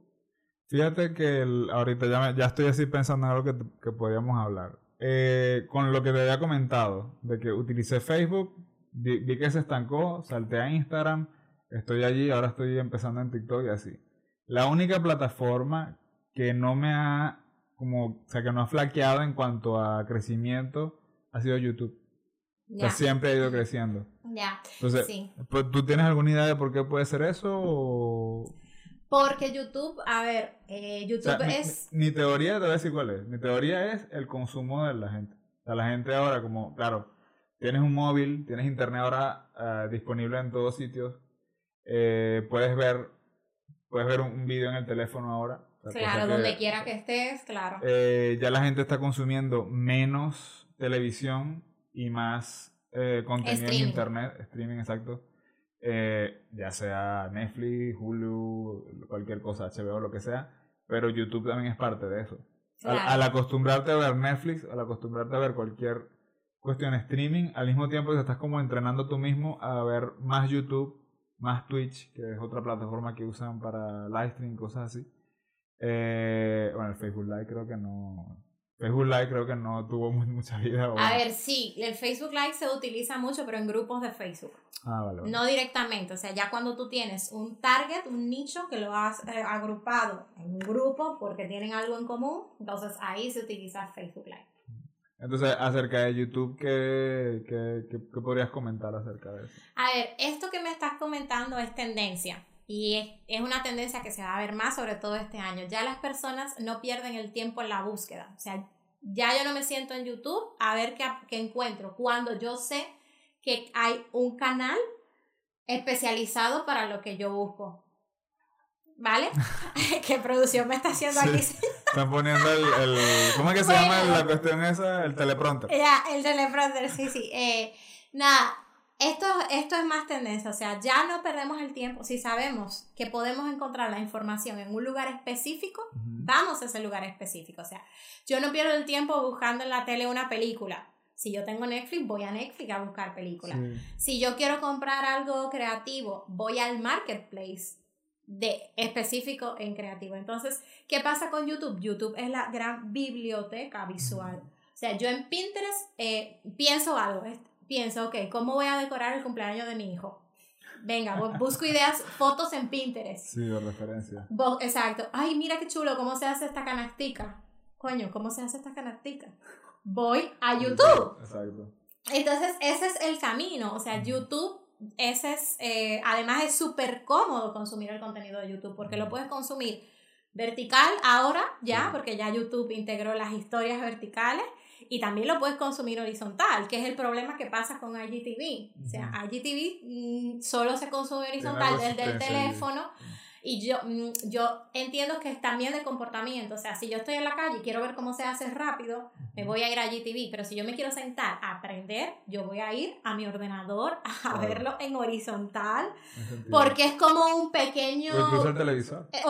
Fíjate que ahorita ya, ya estoy así pensando en algo que, que podíamos hablar. Eh, con lo que te había comentado, de que utilicé Facebook, vi, que se estancó, salté a Instagram, estoy allí, ahora estoy empezando en TikTok y así. La única plataforma que no me ha, como, o sea, que no ha flaqueado en cuanto a crecimiento ha sido YouTube siempre ha ido creciendo. Ya. Entonces, pues, ¿tú tienes alguna idea de por qué puede ser eso? Porque YouTube, a ver, eh, YouTube es... Mi, teoría, te voy a decir cuál es. Mi teoría es el consumo de la gente. O sea, la gente ahora, como, claro, tienes un móvil, tienes internet ahora uh, disponible en todos sitios. Eh, puedes ver puedes ver un, video en el teléfono ahora. claro, donde quiera que estés, claro. Eh, ya la gente está consumiendo menos televisión y más eh, contenido en internet, streaming exacto, eh, ya sea Netflix, Hulu, cualquier cosa, HBO, lo que sea, pero YouTube también es parte de eso. Al, acostumbrarte a ver Netflix, al acostumbrarte a ver cualquier cuestión streaming, al mismo tiempo te estás como entrenando tú mismo a ver más YouTube, más Twitch, que es otra plataforma que usan para live stream, cosas así. Eh, bueno, el Facebook Live creo que no, Facebook Live creo que no tuvo mucha vida. A ver, sí, el Facebook Live se utiliza mucho, pero en grupos de Facebook. Ah, vale, No directamente, o sea, ya cuando tú tienes un target, un nicho que lo has eh, agrupado en un grupo porque tienen algo en común, entonces ahí se utiliza Facebook Live. Entonces, acerca de YouTube, ¿qué, qué, qué podrías comentar acerca de eso? A ver, esto que me estás comentando es tendencia. Y es, es, una tendencia que se va a ver más, sobre todo este año. Ya las personas no pierden el tiempo en la búsqueda. O sea, ya yo no me siento en YouTube a ver qué, qué encuentro. Cuando yo sé que hay un canal especializado para lo que yo busco. ¿Vale? ¿Qué producción me está haciendo aquí? Están poniendo el, el, ¿Cómo es que se llama la cuestión esa? El teleprompter. Ya, el teleprompter, sí, sí. Eh, nada, esto, esto es más tendencia, o sea, ya no perdemos el tiempo. Si sabemos que podemos encontrar la información en un lugar específico, vamos a ese lugar específico. O sea, yo no pierdo el tiempo buscando en la tele una película. Si yo tengo Netflix, voy a Netflix a buscar películas. Si yo quiero comprar algo creativo, voy al marketplace de específico en creativo. Entonces, ¿qué pasa con YouTube? YouTube es la gran biblioteca visual. O sea, yo en Pinterest eh, pienso algo, pienso, ok, ¿cómo voy a decorar el cumpleaños de mi hijo? Venga, busco ideas, fotos en Pinterest. Sí, de referencia. exacto. Ay, mira qué chulo, ¿cómo se hace esta canastica? Coño, ¿cómo se hace esta canastica? Voy a YouTube. Exacto. Entonces, ese es el camino. O sea, YouTube ese es, eh, además es súper cómodo consumir el contenido de YouTube porque lo puedes consumir vertical ahora ya, porque ya YouTube integró las historias verticales y también lo puedes consumir horizontal, que es el problema que pasa con IGTV. O sea, IGTV mm, solo se consume horizontal desde el teléfono. Y yo, mm, yo entiendo que es también de comportamiento. O sea, si yo estoy en la calle y quiero ver cómo se hace rápido, me voy a ir a GTV. Pero si yo me quiero sentar a aprender, yo voy a ir a mi ordenador a verlo en horizontal. Porque es como un pequeño. O incluso el televisor. Eh,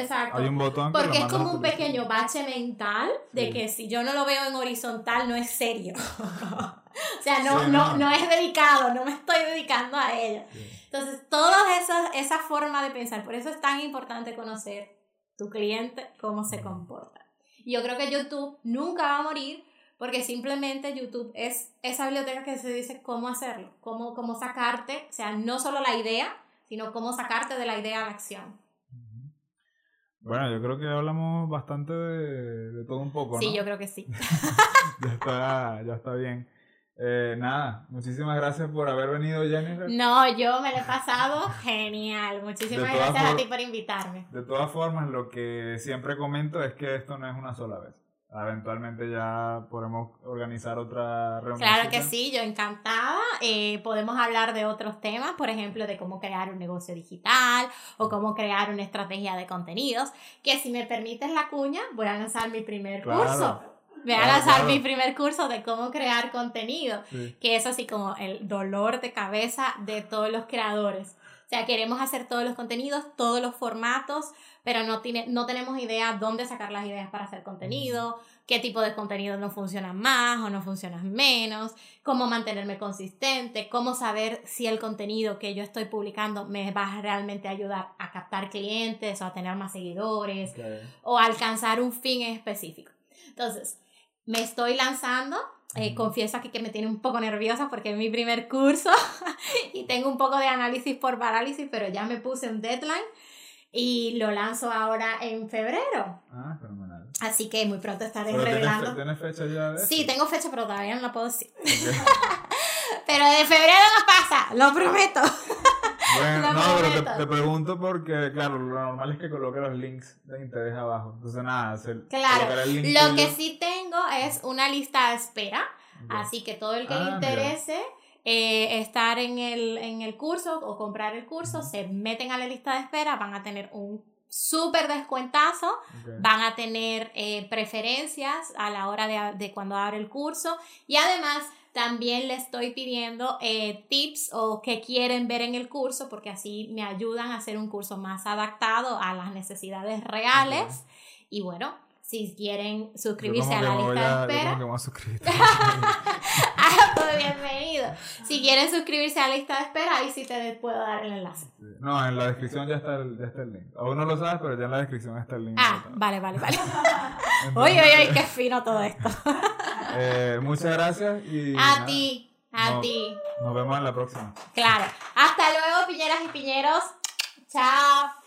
exacto. Hay un botón. Porque es como un pequeño bache mental de que si yo no lo veo en horizontal, no es serio. o sea, no, no, no es dedicado, no me estoy dedicando a ello. Entonces, toda esa, esa forma de pensar, por eso es tan importante conocer tu cliente, cómo se comporta. Yo creo que YouTube nunca va a morir porque simplemente YouTube es esa biblioteca que se dice cómo hacerlo, cómo, cómo sacarte, o sea, no solo la idea, sino cómo sacarte de la idea a la acción. Bueno, yo creo que hablamos bastante de, de todo un poco, ¿no? Sí, yo creo que sí. ya, está, ya está bien. Eh, nada, muchísimas gracias por haber venido, Jennifer. No, yo me lo he pasado genial. Muchísimas gracias a ti por invitarme. De todas formas, lo que siempre comento es que esto no es una sola vez. Eventualmente ya podemos organizar otra reunión. Claro que sí, yo encantada. Eh, podemos hablar de otros temas, por ejemplo, de cómo crear un negocio digital o cómo crear una estrategia de contenidos. Que si me permites la cuña, voy a lanzar mi primer curso Voy a lanzar mi primer curso de cómo crear contenido, que es así como el dolor de cabeza de todos los creadores. O sea, queremos hacer todos los contenidos, todos los formatos, pero no, tiene, no tenemos idea dónde sacar las ideas para hacer contenido, qué tipo de contenido no funciona más o no funciona menos, cómo mantenerme consistente, cómo saber si el contenido que yo estoy publicando me va a realmente ayudar a captar clientes o a tener más seguidores o a alcanzar un fin específico. Entonces, me estoy lanzando. Eh, confieso aquí que me tiene un poco nerviosa porque es mi primer curso y tengo un poco de análisis por parálisis, pero ya me puse un deadline y lo lanzo ahora en febrero. Ah, fenomenal. Así que muy pronto estaré revelando. ¿Tienes fecha ya de Sí, tengo fecha, pero todavía no la puedo decir. pero de febrero no pasa, lo prometo. Bueno, no, pero te, pregunto porque, claro, lo normal es que coloque los links de interés abajo. Entonces, nada, hacer, Claro, lo que sí tengo es una lista de espera. Así que todo el que le ah, interese eh, estar en el, en el curso o comprar el curso, se meten a la lista de espera, van a tener un súper descuentazo, van a tener eh, preferencias a la hora de, de cuando abre el curso y además también le estoy pidiendo eh, tips o que quieren ver en el curso porque así me ayudan a hacer un curso más adaptado a las necesidades reales. Y bueno, si quieren suscribirse a la lista de espera. ah, pues bienvenido. Si quieren suscribirse a la lista de espera, ahí sí te puedo dar el enlace. No, en la descripción ya está el, ya está el link. Aún no lo sabes, pero ya en la descripción está el link. Ah, vale, vale, vale. Oye, oye, oye, qué fino todo esto. Eh, muchas gracias y. A ti, a ti. Nos vemos en la próxima. Claro. Hasta luego, piñeras y piñeros. Chao.